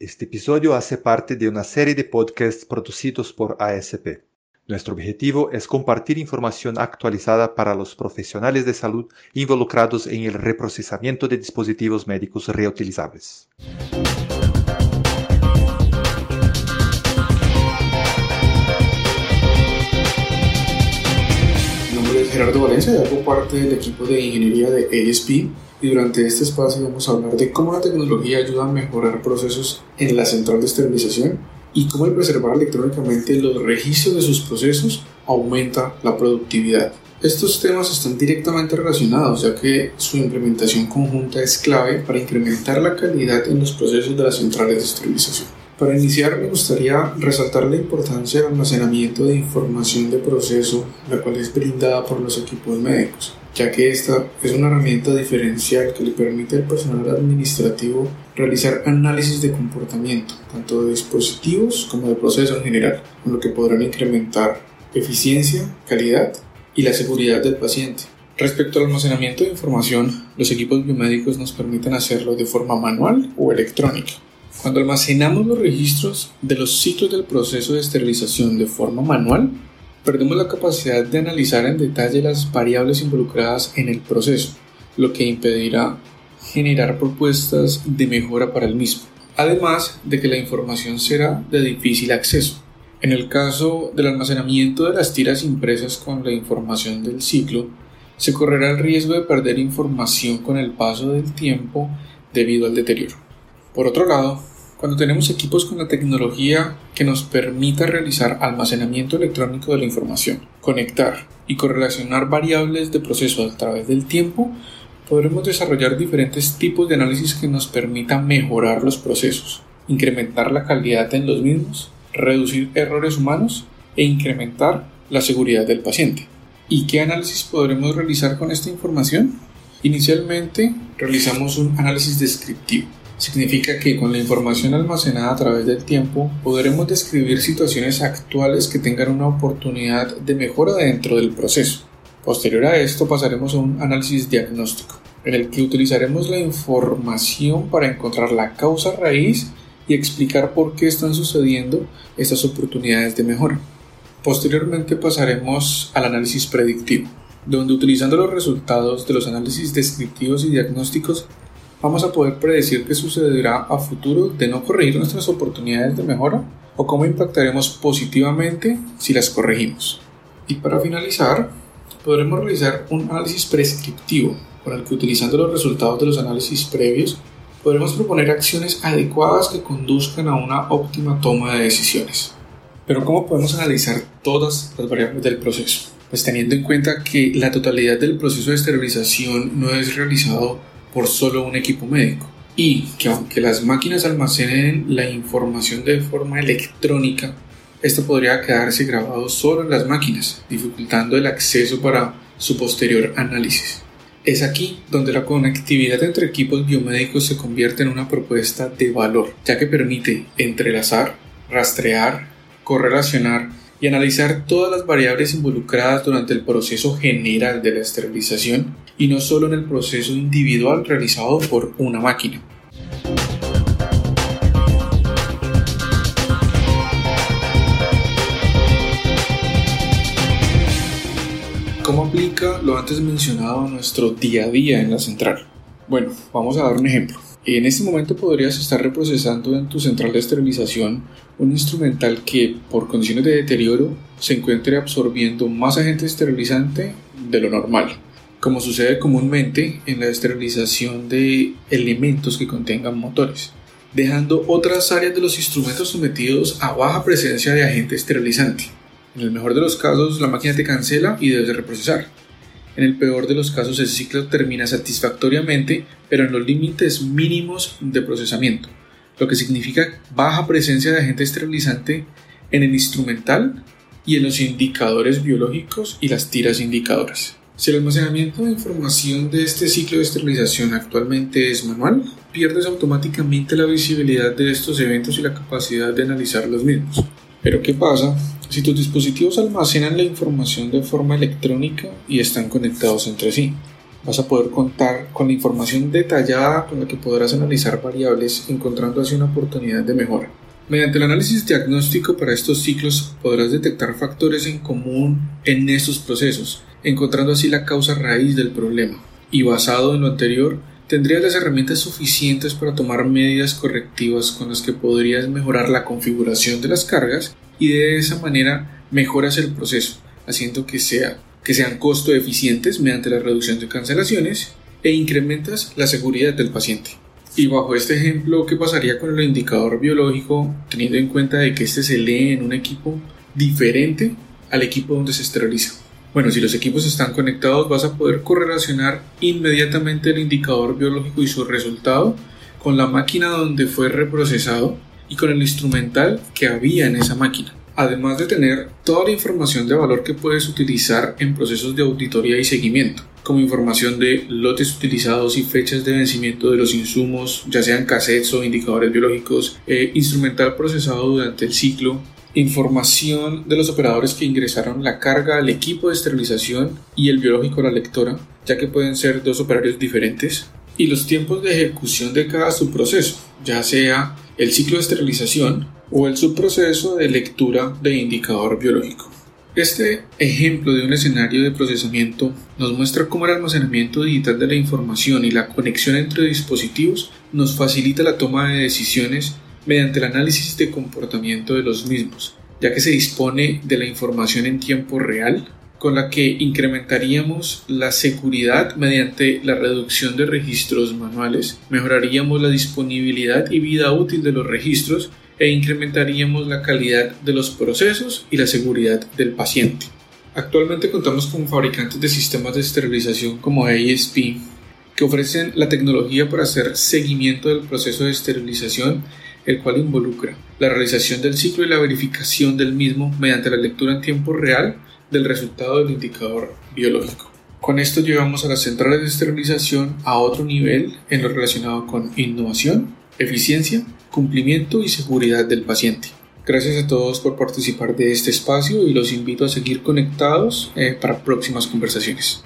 Este episodio hace parte de una serie de podcasts producidos por ASP. Nuestro objetivo es compartir información actualizada para los profesionales de salud involucrados en el reprocesamiento de dispositivos médicos reutilizables. Gerardo Valencia y hago parte del equipo de ingeniería de ASP y durante este espacio vamos a hablar de cómo la tecnología ayuda a mejorar procesos en la central de esterilización y cómo el preservar electrónicamente los registros de sus procesos aumenta la productividad. Estos temas están directamente relacionados ya que su implementación conjunta es clave para incrementar la calidad en los procesos de las centrales de esterilización. Para iniciar me gustaría resaltar la importancia del almacenamiento de información de proceso, la cual es brindada por los equipos médicos ya que esta es una herramienta diferencial que le permite al personal administrativo realizar análisis de comportamiento, tanto de dispositivos como de procesos en general, con lo que podrán incrementar eficiencia, calidad y la seguridad del paciente. Respecto al almacenamiento de información, los equipos biomédicos nos permiten hacerlo de forma manual o electrónica. Cuando almacenamos los registros de los ciclos del proceso de esterilización de forma manual, perdemos la capacidad de analizar en detalle las variables involucradas en el proceso, lo que impedirá generar propuestas de mejora para el mismo, además de que la información será de difícil acceso. En el caso del almacenamiento de las tiras impresas con la información del ciclo, se correrá el riesgo de perder información con el paso del tiempo debido al deterioro. Por otro lado, cuando tenemos equipos con la tecnología que nos permita realizar almacenamiento electrónico de la información, conectar y correlacionar variables de proceso a través del tiempo, podremos desarrollar diferentes tipos de análisis que nos permitan mejorar los procesos, incrementar la calidad en los mismos, reducir errores humanos e incrementar la seguridad del paciente. ¿Y qué análisis podremos realizar con esta información? Inicialmente realizamos un análisis descriptivo Significa que con la información almacenada a través del tiempo podremos describir situaciones actuales que tengan una oportunidad de mejora dentro del proceso. Posterior a esto pasaremos a un análisis diagnóstico, en el que utilizaremos la información para encontrar la causa raíz y explicar por qué están sucediendo estas oportunidades de mejora. Posteriormente pasaremos al análisis predictivo, donde utilizando los resultados de los análisis descriptivos y diagnósticos vamos a poder predecir qué sucederá a futuro de no corregir nuestras oportunidades de mejora o cómo impactaremos positivamente si las corregimos. Y para finalizar, podremos realizar un análisis prescriptivo con el que utilizando los resultados de los análisis previos podremos proponer acciones adecuadas que conduzcan a una óptima toma de decisiones. Pero ¿cómo podemos analizar todas las variables del proceso? Pues teniendo en cuenta que la totalidad del proceso de esterilización no es realizado por solo un equipo médico. Y que aunque las máquinas almacenen la información de forma electrónica, esto podría quedarse grabado solo en las máquinas, dificultando el acceso para su posterior análisis. Es aquí donde la conectividad entre equipos biomédicos se convierte en una propuesta de valor, ya que permite entrelazar, rastrear, correlacionar y analizar todas las variables involucradas durante el proceso general de la esterilización y no solo en el proceso individual realizado por una máquina. ¿Cómo aplica lo antes mencionado a nuestro día a día en la central? Bueno, vamos a dar un ejemplo. En este momento podrías estar reprocesando en tu central de esterilización un instrumental que por condiciones de deterioro se encuentre absorbiendo más agente esterilizante de lo normal, como sucede comúnmente en la esterilización de elementos que contengan motores, dejando otras áreas de los instrumentos sometidos a baja presencia de agente esterilizante. En el mejor de los casos, la máquina te cancela y debes reprocesar en el peor de los casos, el ciclo termina satisfactoriamente, pero en los límites mínimos de procesamiento, lo que significa baja presencia de agente esterilizante en el instrumental y en los indicadores biológicos y las tiras indicadoras. Si el almacenamiento de información de este ciclo de esterilización actualmente es manual, pierdes automáticamente la visibilidad de estos eventos y la capacidad de analizar los mismos. Pero ¿qué pasa si tus dispositivos almacenan la información de forma electrónica y están conectados entre sí? vas a poder contar con la información detallada con la que podrás analizar variables encontrando así una oportunidad de mejora. Mediante el análisis diagnóstico para estos ciclos podrás detectar factores en común en estos procesos, encontrando así la causa raíz del problema. Y basado en lo anterior, tendrías las herramientas suficientes para tomar medidas correctivas con las que podrías mejorar la configuración de las cargas y de esa manera mejoras el proceso, haciendo que, sea, que sean costo eficientes mediante la reducción de cancelaciones e incrementas la seguridad del paciente. Y bajo este ejemplo, ¿qué pasaría con el indicador biológico teniendo en cuenta de que este se lee en un equipo diferente al equipo donde se esteriliza? Bueno, si los equipos están conectados vas a poder correlacionar inmediatamente el indicador biológico y su resultado con la máquina donde fue reprocesado y con el instrumental que había en esa máquina. Además de tener toda la información de valor que puedes utilizar en procesos de auditoría y seguimiento, como información de lotes utilizados y fechas de vencimiento de los insumos, ya sean cassettes o indicadores biológicos, eh, instrumental procesado durante el ciclo, información de los operadores que ingresaron la carga al equipo de esterilización y el biológico a la lectora, ya que pueden ser dos operarios diferentes, y los tiempos de ejecución de cada subproceso, ya sea el ciclo de esterilización, o el subproceso de lectura de indicador biológico. Este ejemplo de un escenario de procesamiento nos muestra cómo el almacenamiento digital de la información y la conexión entre dispositivos nos facilita la toma de decisiones mediante el análisis de comportamiento de los mismos, ya que se dispone de la información en tiempo real con la que incrementaríamos la seguridad mediante la reducción de registros manuales, mejoraríamos la disponibilidad y vida útil de los registros e incrementaríamos la calidad de los procesos y la seguridad del paciente. Actualmente contamos con fabricantes de sistemas de esterilización como ASP que ofrecen la tecnología para hacer seguimiento del proceso de esterilización, el cual involucra la realización del ciclo y la verificación del mismo mediante la lectura en tiempo real del resultado del indicador biológico. Con esto llevamos a las centrales de esterilización a otro nivel en lo relacionado con innovación, eficiencia cumplimiento y seguridad del paciente. Gracias a todos por participar de este espacio y los invito a seguir conectados eh, para próximas conversaciones.